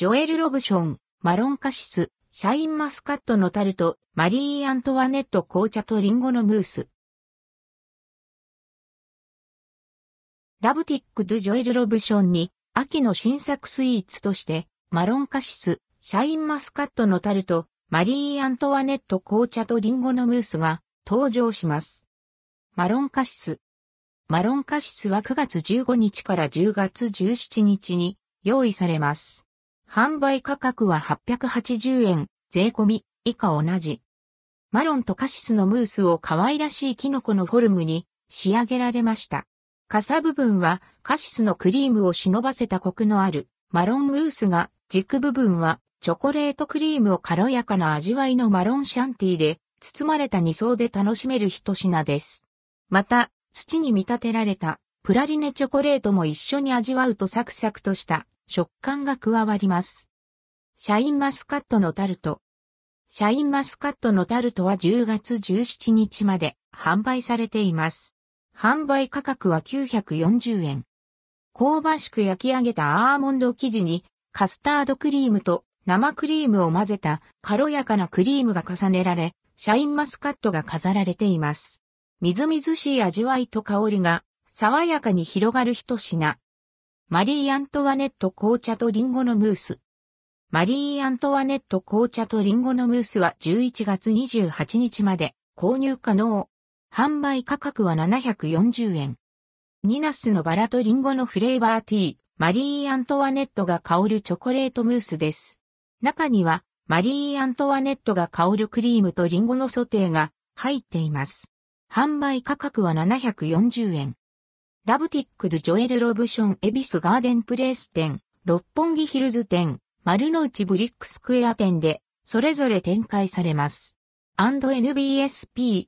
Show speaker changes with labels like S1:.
S1: ジョエル・ロブション、マロンカシス、シャインマスカットのタルト、マリー・アントワネット紅茶とリンゴのムース。ラブティック・ドゥ・ジョエル・ロブションに、秋の新作スイーツとして、マロンカシス、シャインマスカットのタルト、マリー・アントワネット紅茶とリンゴのムースが登場します。マロンカシス。マロンカシスは9月15日から10月17日に用意されます。販売価格は880円、税込み、以下同じ。マロンとカシスのムースを可愛らしいキノコのフォルムに仕上げられました。傘部分はカシスのクリームを忍ばせたコクのあるマロンムースが、軸部分はチョコレートクリームを軽やかな味わいのマロンシャンティーで包まれた2層で楽しめる一品です。また、土に見立てられたプラリネチョコレートも一緒に味わうとサクサクとした食感が加わります。シャインマスカットのタルト。シャインマスカットのタルトは10月17日まで販売されています。販売価格は940円。香ばしく焼き上げたアーモンド生地にカスタードクリームと生クリームを混ぜた軽やかなクリームが重ねられ、シャインマスカットが飾られています。みずみずしい味わいと香りが爽やかに広がる一品。マリー・アントワネット紅茶とリンゴのムース。マリー・アントワネット紅茶とリンゴのムースは11月28日まで購入可能。販売価格は740円。ニナスのバラとリンゴのフレーバーティー、マリー・アントワネットが香るチョコレートムースです。中には、マリー・アントワネットが香るクリームとリンゴのソテーが入っています。販売価格は740円。ラブティックズジョエルロブションエビスガーデンプレイス店、六本木ヒルズ店、丸の内ブリックスクエア店で、それぞれ展開されます。&NBSP、